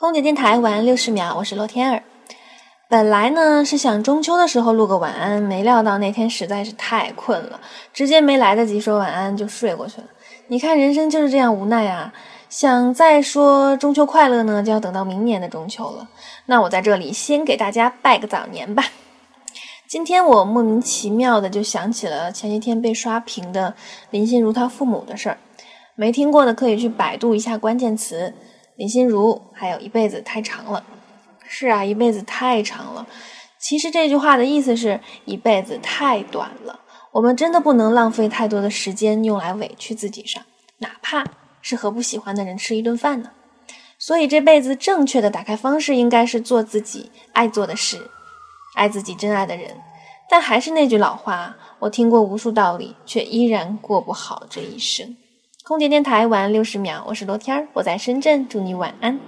空姐电台晚安六十秒，我是洛天儿。本来呢是想中秋的时候录个晚安，没料到那天实在是太困了，直接没来得及说晚安就睡过去了。你看人生就是这样无奈啊！想再说中秋快乐呢，就要等到明年的中秋了。那我在这里先给大家拜个早年吧。今天我莫名其妙的就想起了前几天被刷屏的林心如她父母的事儿，没听过的可以去百度一下关键词。林心如还有一辈子太长了。是啊，一辈子太长了。其实这句话的意思是一辈子太短了。我们真的不能浪费太多的时间用来委屈自己上，哪怕是和不喜欢的人吃一顿饭呢。所以这辈子正确的打开方式应该是做自己爱做的事，爱自己真爱的人。但还是那句老话，我听过无数道理，却依然过不好这一生。空姐电台晚安六十秒，我是罗天儿，我在深圳，祝你晚安。